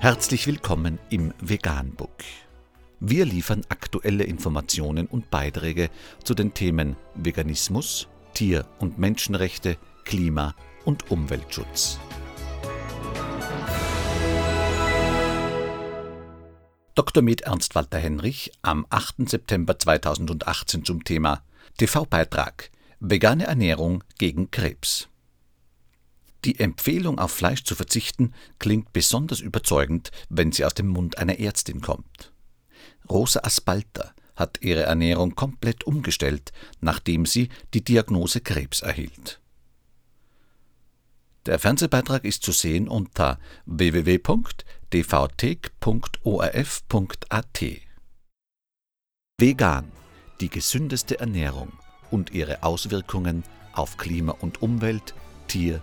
Herzlich willkommen im Veganbook. Wir liefern aktuelle Informationen und Beiträge zu den Themen Veganismus, Tier- und Menschenrechte, Klima- und Umweltschutz. Dr. Med Ernst Walter Henrich am 8. September 2018 zum Thema TV-Beitrag Vegane Ernährung gegen Krebs. Die Empfehlung auf Fleisch zu verzichten klingt besonders überzeugend, wenn sie aus dem Mund einer Ärztin kommt. Rosa Aspalter hat ihre Ernährung komplett umgestellt, nachdem sie die Diagnose Krebs erhielt. Der Fernsehbeitrag ist zu sehen unter www.dvtek.orf.at. Vegan, die gesündeste Ernährung und ihre Auswirkungen auf Klima und Umwelt, Tier-